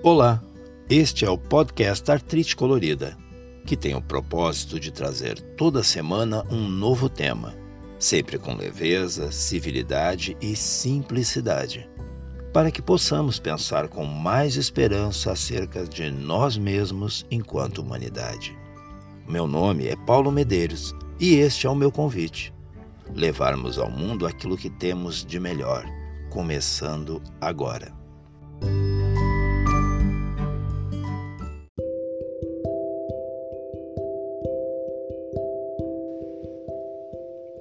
Olá, este é o podcast Artrite Colorida, que tem o propósito de trazer toda semana um novo tema, sempre com leveza, civilidade e simplicidade, para que possamos pensar com mais esperança acerca de nós mesmos enquanto humanidade. Meu nome é Paulo Medeiros e este é o meu convite: levarmos ao mundo aquilo que temos de melhor, começando agora.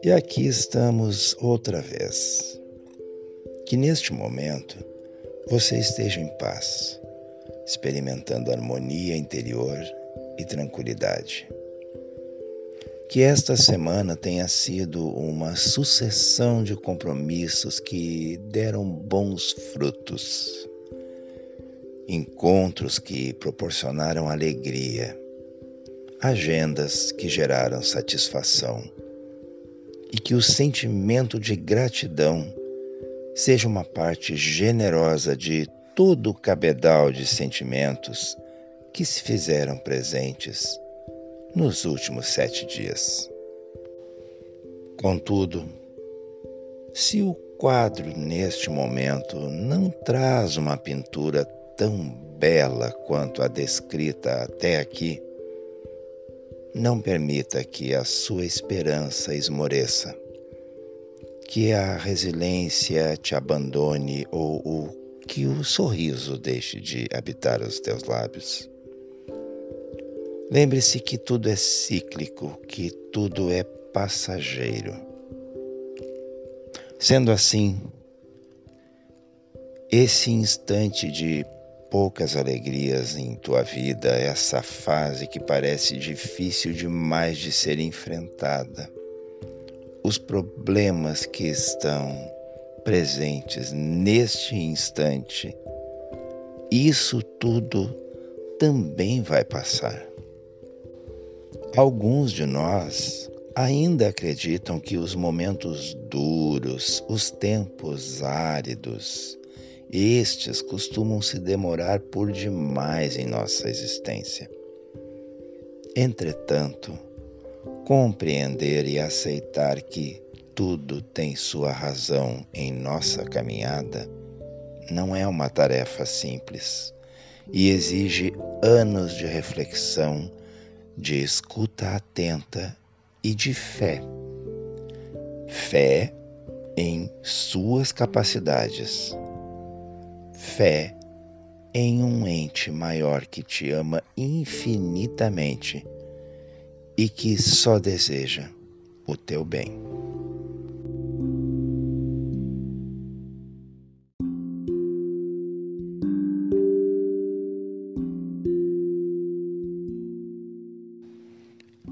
E aqui estamos outra vez. Que neste momento você esteja em paz, experimentando harmonia interior e tranquilidade. Que esta semana tenha sido uma sucessão de compromissos que deram bons frutos. Encontros que proporcionaram alegria, agendas que geraram satisfação e que o sentimento de gratidão seja uma parte generosa de todo o cabedal de sentimentos que se fizeram presentes nos últimos sete dias. Contudo, se o quadro neste momento não traz uma pintura tão bela quanto a descrita até aqui, não permita que a sua esperança esmoreça, que a resiliência te abandone ou, que o sorriso deixe de habitar os teus lábios. Lembre-se que tudo é cíclico, que tudo é passageiro. Sendo assim, esse instante de poucas alegrias em tua vida, essa fase que parece difícil demais de ser enfrentada, os problemas que estão presentes neste instante, isso tudo também vai passar. Alguns de nós ainda acreditam que os momentos duros, os tempos áridos, estes costumam se demorar por demais em nossa existência. Entretanto, compreender e aceitar que tudo tem sua razão em nossa caminhada não é uma tarefa simples e exige anos de reflexão, de escuta atenta e de fé. Fé em suas capacidades fé em um ente maior que te ama infinitamente e que só deseja o teu bem.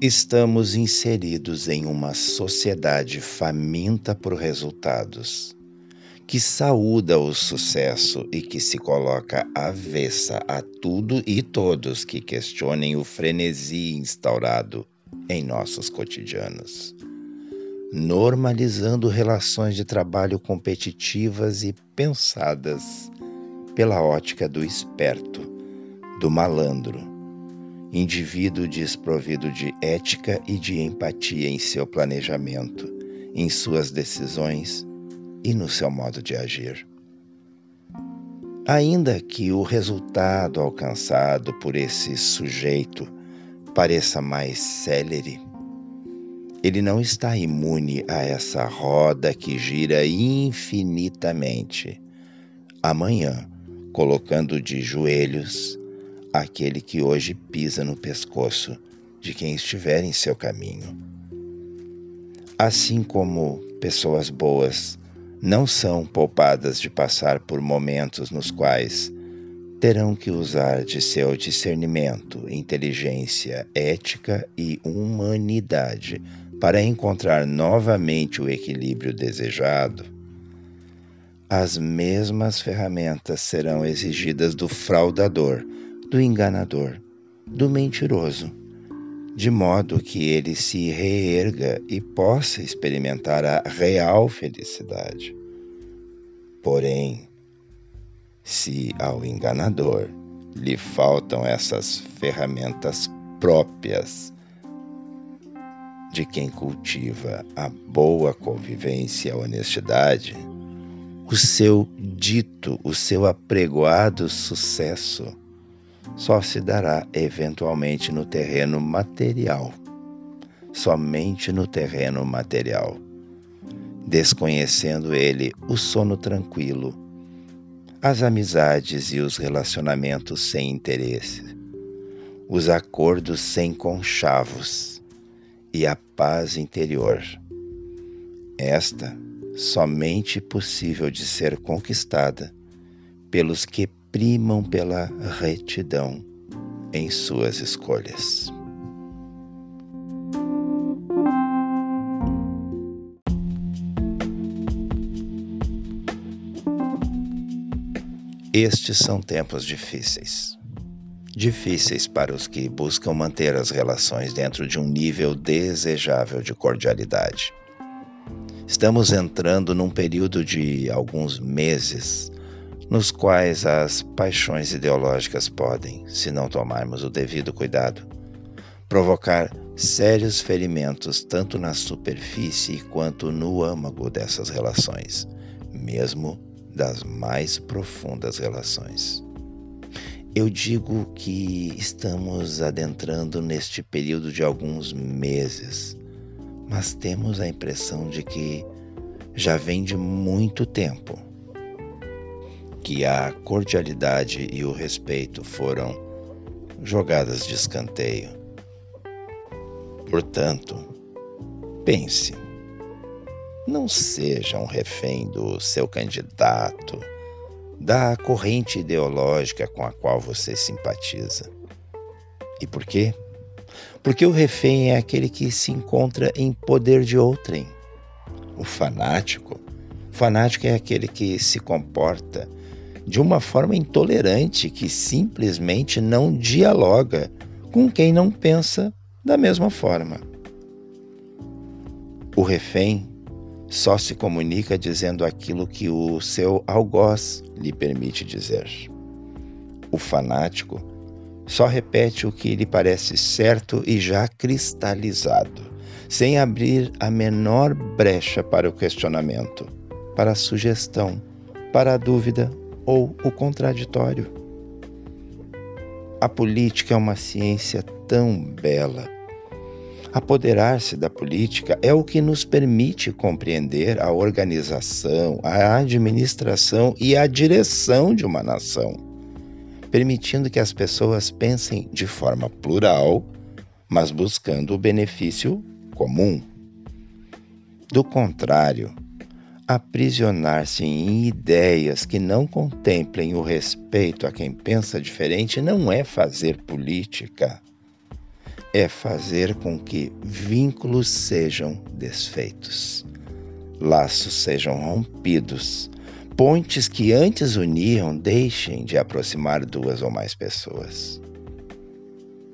Estamos inseridos em uma sociedade faminta por resultados que saúda o sucesso e que se coloca avessa a tudo e todos que questionem o frenesi instaurado em nossos cotidianos, normalizando relações de trabalho competitivas e pensadas pela ótica do esperto, do malandro, indivíduo desprovido de ética e de empatia em seu planejamento, em suas decisões e no seu modo de agir. Ainda que o resultado alcançado por esse sujeito pareça mais célere, ele não está imune a essa roda que gira infinitamente. Amanhã, colocando de joelhos aquele que hoje pisa no pescoço de quem estiver em seu caminho. Assim como pessoas boas não são poupadas de passar por momentos nos quais terão que usar de seu discernimento, inteligência, ética e humanidade para encontrar novamente o equilíbrio desejado, as mesmas ferramentas serão exigidas do fraudador, do enganador, do mentiroso, de modo que ele se reerga e possa experimentar a real felicidade. Porém, se ao enganador lhe faltam essas ferramentas próprias de quem cultiva a boa convivência e a honestidade, o seu dito, o seu apregoado sucesso só se dará eventualmente no terreno material, somente no terreno material, desconhecendo ele o sono tranquilo, as amizades e os relacionamentos sem interesse, os acordos sem conchavos e a paz interior. Esta somente possível de ser conquistada pelos que primam pela retidão em suas escolhas. Estes são tempos difíceis difíceis para os que buscam manter as relações dentro de um nível desejável de cordialidade. Estamos entrando num período de alguns meses nos quais as paixões ideológicas podem, se não tomarmos o devido cuidado, provocar sérios ferimentos tanto na superfície quanto no âmago dessas relações, mesmo das mais profundas relações. Eu digo que estamos adentrando neste período de alguns meses, mas temos a impressão de que já vem de muito tempo que a cordialidade e o respeito foram jogadas de escanteio. Portanto, pense, não seja um refém do seu candidato da corrente ideológica com a qual você simpatiza. E por quê? Porque o refém é aquele que se encontra em poder de outrem. O fanático, fanático é aquele que se comporta de uma forma intolerante, que simplesmente não dialoga com quem não pensa da mesma forma. O refém só se comunica dizendo aquilo que o seu algoz lhe permite dizer. O fanático só repete o que lhe parece certo e já cristalizado, sem abrir a menor brecha para o questionamento, para a sugestão, para a dúvida ou o contraditório. A política é uma ciência tão bela Apoderar-se da política é o que nos permite compreender a organização, a administração e a direção de uma nação, permitindo que as pessoas pensem de forma plural, mas buscando o benefício comum. Do contrário, aprisionar-se em ideias que não contemplem o respeito a quem pensa diferente não é fazer política é fazer com que vínculos sejam desfeitos, laços sejam rompidos, pontes que antes uniam deixem de aproximar duas ou mais pessoas.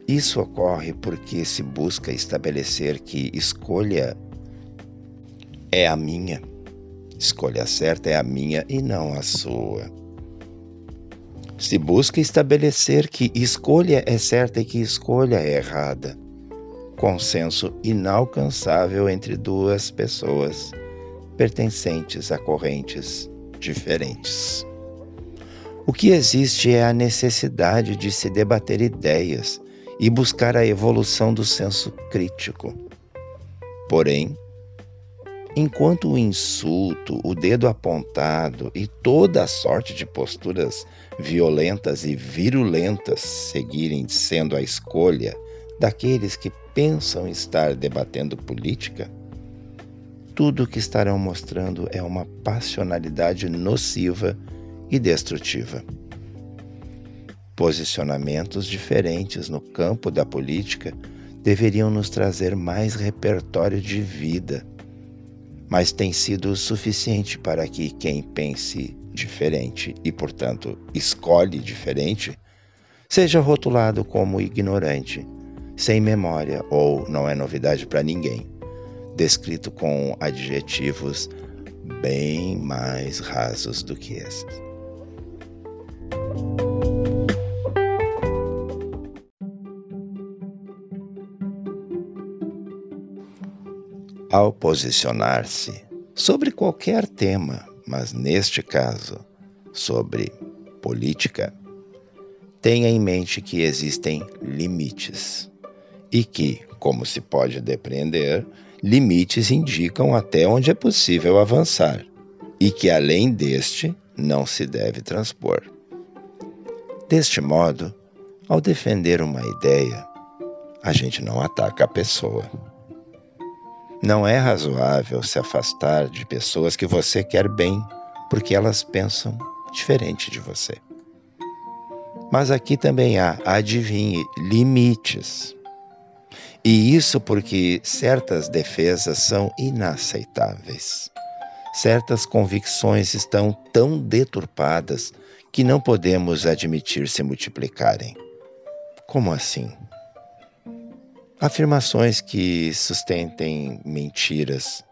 Isso ocorre porque se busca estabelecer que escolha é a minha, escolha certa é a minha e não a sua. Se busca estabelecer que escolha é certa e que escolha é errada. Consenso inalcançável entre duas pessoas pertencentes a correntes diferentes. O que existe é a necessidade de se debater ideias e buscar a evolução do senso crítico. Porém, Enquanto o insulto, o dedo apontado e toda a sorte de posturas violentas e virulentas seguirem sendo a escolha daqueles que pensam estar debatendo política, tudo o que estarão mostrando é uma passionalidade nociva e destrutiva. Posicionamentos diferentes no campo da política deveriam nos trazer mais repertório de vida mas tem sido suficiente para que quem pense diferente e, portanto, escolhe diferente, seja rotulado como ignorante, sem memória ou não é novidade para ninguém, descrito com adjetivos bem mais rasos do que esses. Ao posicionar-se sobre qualquer tema, mas neste caso sobre política, tenha em mente que existem limites e que, como se pode depreender, limites indicam até onde é possível avançar e que além deste não se deve transpor. Deste modo, ao defender uma ideia, a gente não ataca a pessoa. Não é razoável se afastar de pessoas que você quer bem, porque elas pensam diferente de você. Mas aqui também há, adivinhe, limites. E isso porque certas defesas são inaceitáveis. Certas convicções estão tão deturpadas que não podemos admitir se multiplicarem. Como assim? Afirmações que sustentem mentiras,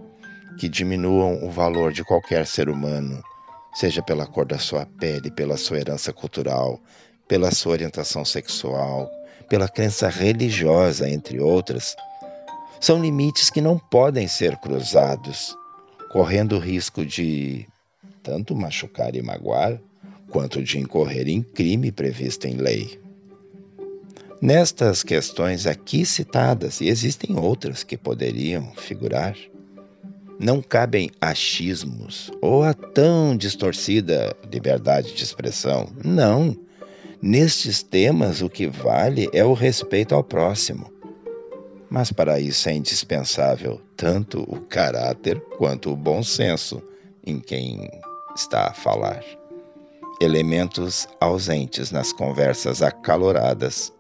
que diminuam o valor de qualquer ser humano, seja pela cor da sua pele, pela sua herança cultural, pela sua orientação sexual, pela crença religiosa, entre outras, são limites que não podem ser cruzados, correndo o risco de tanto machucar e magoar, quanto de incorrer em crime previsto em lei. Nestas questões aqui citadas, e existem outras que poderiam figurar, não cabem achismos ou a tão distorcida liberdade de expressão. Não. Nestes temas, o que vale é o respeito ao próximo. Mas para isso é indispensável tanto o caráter quanto o bom senso em quem está a falar. Elementos ausentes nas conversas acaloradas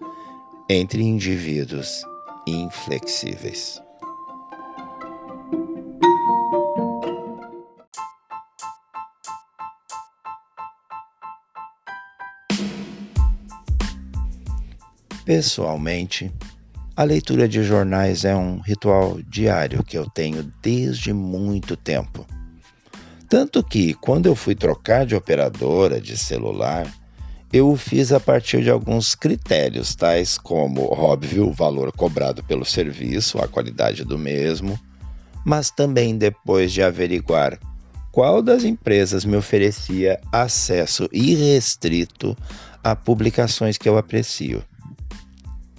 entre indivíduos inflexíveis. Pessoalmente, a leitura de jornais é um ritual diário que eu tenho desde muito tempo. Tanto que, quando eu fui trocar de operadora de celular, eu fiz a partir de alguns critérios, tais como, óbvio, o valor cobrado pelo serviço, a qualidade do mesmo, mas também depois de averiguar qual das empresas me oferecia acesso irrestrito a publicações que eu aprecio.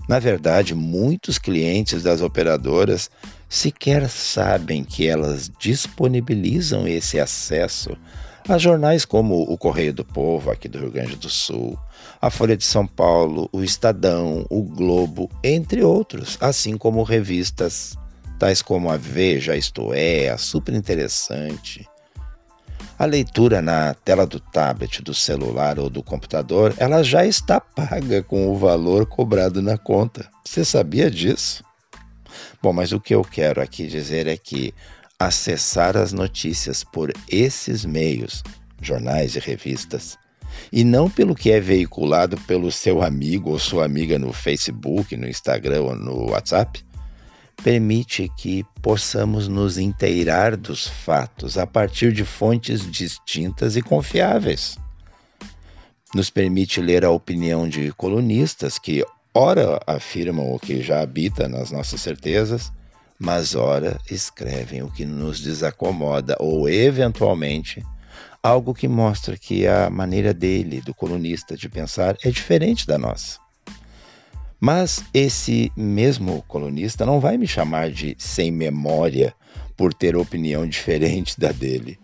Na verdade, muitos clientes das operadoras sequer sabem que elas disponibilizam esse acesso a jornais como o Correio do Povo, aqui do Rio Grande do Sul, a Folha de São Paulo, o Estadão, o Globo, entre outros, assim como revistas tais como a Veja, isto é, a Super Interessante. A leitura na tela do tablet, do celular ou do computador, ela já está paga com o valor cobrado na conta. Você sabia disso? Bom, mas o que eu quero aqui dizer é que acessar as notícias por esses meios, jornais e revistas, e não pelo que é veiculado pelo seu amigo ou sua amiga no Facebook, no Instagram ou no WhatsApp, permite que possamos nos inteirar dos fatos a partir de fontes distintas e confiáveis. Nos permite ler a opinião de colunistas que, ora, afirmam o que já habita nas nossas certezas, mas ora escrevem o que nos desacomoda ou, eventualmente, algo que mostra que a maneira dele, do colunista, de pensar é diferente da nossa. Mas esse mesmo colunista não vai me chamar de sem memória por ter opinião diferente da dele.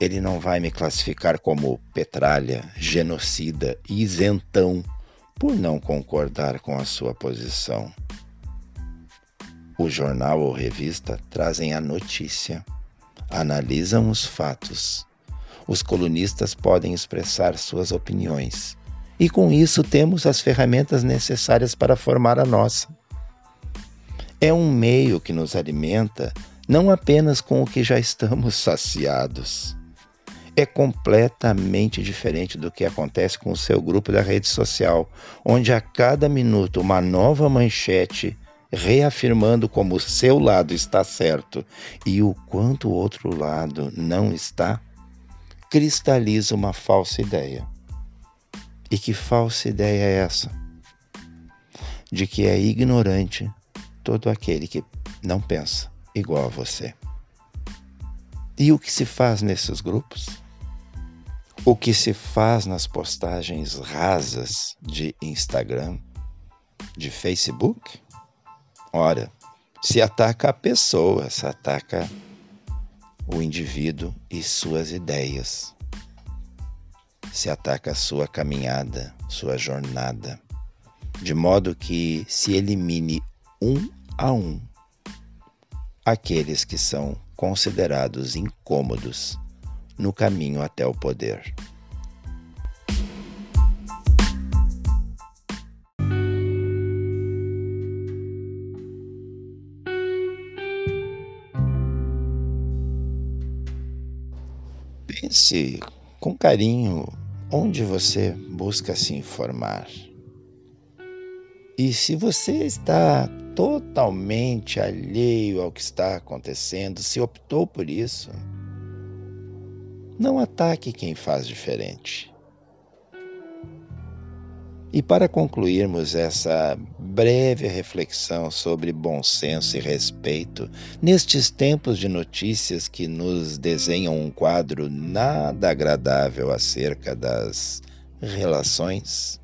Ele não vai me classificar como petralha, genocida isentão por não concordar com a sua posição. O jornal ou revista trazem a notícia, analisam os fatos. Os colunistas podem expressar suas opiniões e com isso temos as ferramentas necessárias para formar a nossa. É um meio que nos alimenta não apenas com o que já estamos saciados. É completamente diferente do que acontece com o seu grupo da rede social, onde a cada minuto uma nova manchete reafirmando como o seu lado está certo e o quanto o outro lado não está, cristaliza uma falsa ideia. E que falsa ideia é essa? De que é ignorante todo aquele que não pensa igual a você. E o que se faz nesses grupos? O que se faz nas postagens rasas de Instagram, de Facebook? Ora, se ataca a pessoa, se ataca o indivíduo e suas ideias. Se ataca a sua caminhada, sua jornada, de modo que se elimine um a um aqueles que são considerados incômodos no caminho até o poder. Pense com carinho onde você busca se informar. E se você está totalmente alheio ao que está acontecendo, se optou por isso, não ataque quem faz diferente. E para concluirmos essa breve reflexão sobre bom senso e respeito, nestes tempos de notícias que nos desenham um quadro nada agradável acerca das relações,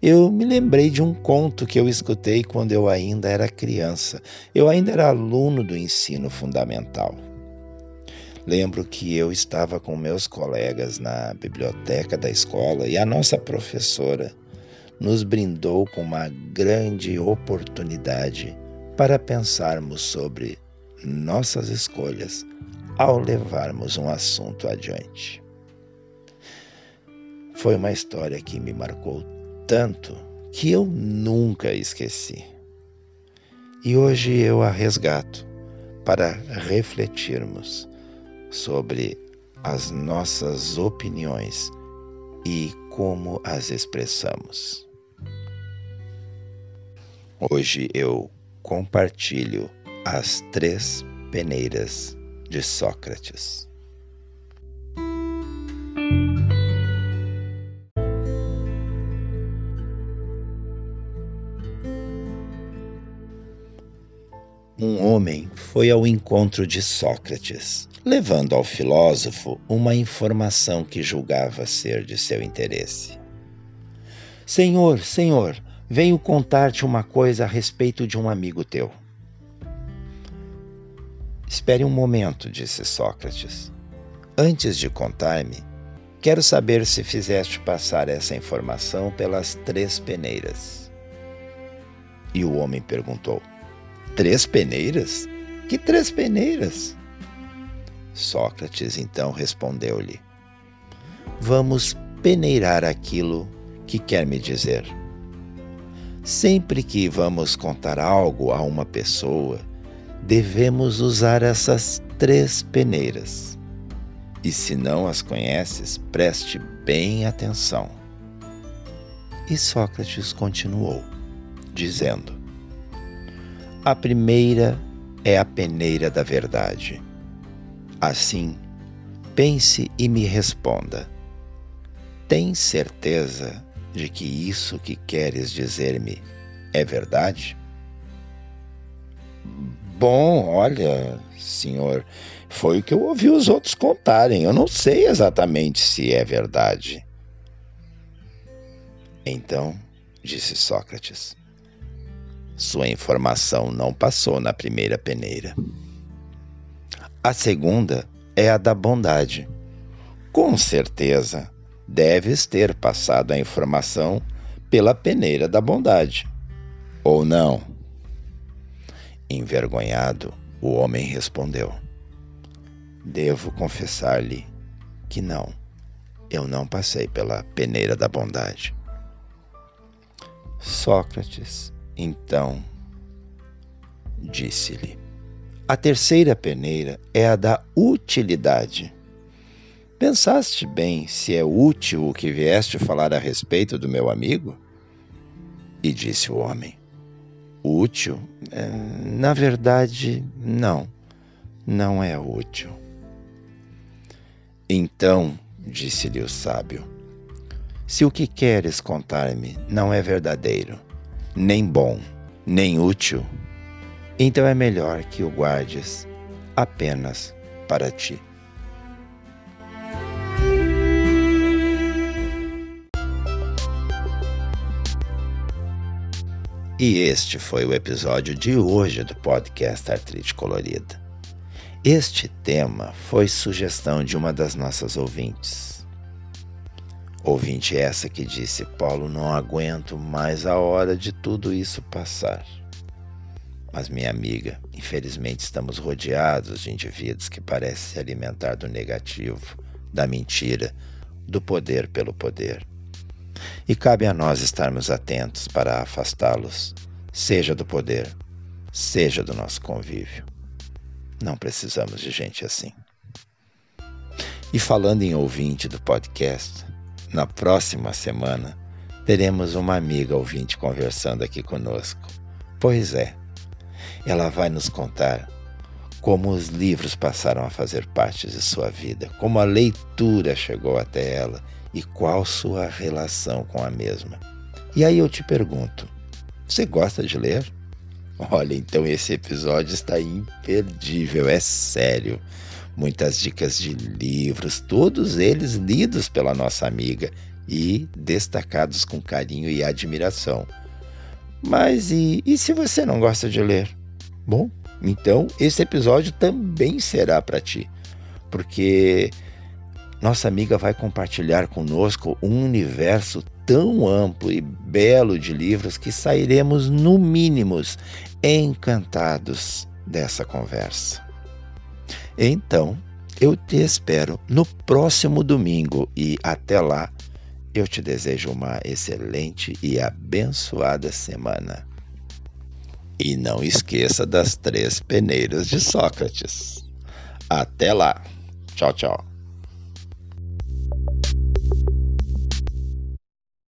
eu me lembrei de um conto que eu escutei quando eu ainda era criança. Eu ainda era aluno do ensino fundamental. Lembro que eu estava com meus colegas na biblioteca da escola e a nossa professora nos brindou com uma grande oportunidade para pensarmos sobre nossas escolhas ao levarmos um assunto adiante. Foi uma história que me marcou tanto que eu nunca esqueci. E hoje eu a resgato para refletirmos sobre as nossas opiniões e como as expressamos. Hoje eu compartilho as três peneiras de Sócrates. Um homem foi ao encontro de Sócrates, levando ao filósofo uma informação que julgava ser de seu interesse. Senhor, senhor, venho contar-te uma coisa a respeito de um amigo teu. Espere um momento, disse Sócrates. Antes de contar-me, quero saber se fizeste passar essa informação pelas três peneiras. E o homem perguntou: Três peneiras? Que três peneiras? Sócrates então respondeu-lhe: Vamos peneirar aquilo que quer me dizer. Sempre que vamos contar algo a uma pessoa, devemos usar essas três peneiras. E se não as conheces, preste bem atenção. E Sócrates continuou, dizendo: A primeira é a peneira da verdade. Assim, pense e me responda: Tem certeza de que isso que queres dizer-me é verdade? Bom, olha, senhor, foi o que eu ouvi os outros contarem. Eu não sei exatamente se é verdade. Então, disse Sócrates, sua informação não passou na primeira peneira. A segunda é a da bondade. Com certeza, deves ter passado a informação pela peneira da bondade. Ou não? Envergonhado, o homem respondeu: Devo confessar-lhe que não, eu não passei pela peneira da bondade. Sócrates, então, disse-lhe: A terceira peneira é a da utilidade. Pensaste bem se é útil o que vieste falar a respeito do meu amigo? E disse o homem: Útil? É, na verdade, não, não é útil. Então, disse-lhe o sábio, se o que queres contar-me não é verdadeiro, nem bom, nem útil, então é melhor que o guardes apenas para ti. E este foi o episódio de hoje do podcast Artrite Colorida. Este tema foi sugestão de uma das nossas ouvintes. Ouvinte essa que disse: Paulo, não aguento mais a hora de tudo isso passar. Mas, minha amiga, infelizmente estamos rodeados de indivíduos que parecem se alimentar do negativo, da mentira, do poder pelo poder e cabe a nós estarmos atentos para afastá-los, seja do poder, seja do nosso convívio. Não precisamos de gente assim. E falando em ouvinte do podcast, na próxima semana teremos uma amiga ouvinte conversando aqui conosco. Pois é, ela vai nos contar como os livros passaram a fazer parte de sua vida, como a leitura chegou até ela e qual sua relação com a mesma. E aí eu te pergunto: você gosta de ler? Olha, então esse episódio está imperdível, é sério. Muitas dicas de livros, todos eles lidos pela nossa amiga e destacados com carinho e admiração. Mas e, e se você não gosta de ler? Bom, então esse episódio também será para ti, porque nossa amiga vai compartilhar conosco um universo tão amplo e belo de livros que sairemos, no mínimo, encantados dessa conversa. Então, eu te espero no próximo domingo e até lá eu te desejo uma excelente e abençoada semana. E não esqueça das três peneiras de Sócrates. Até lá. Tchau, tchau.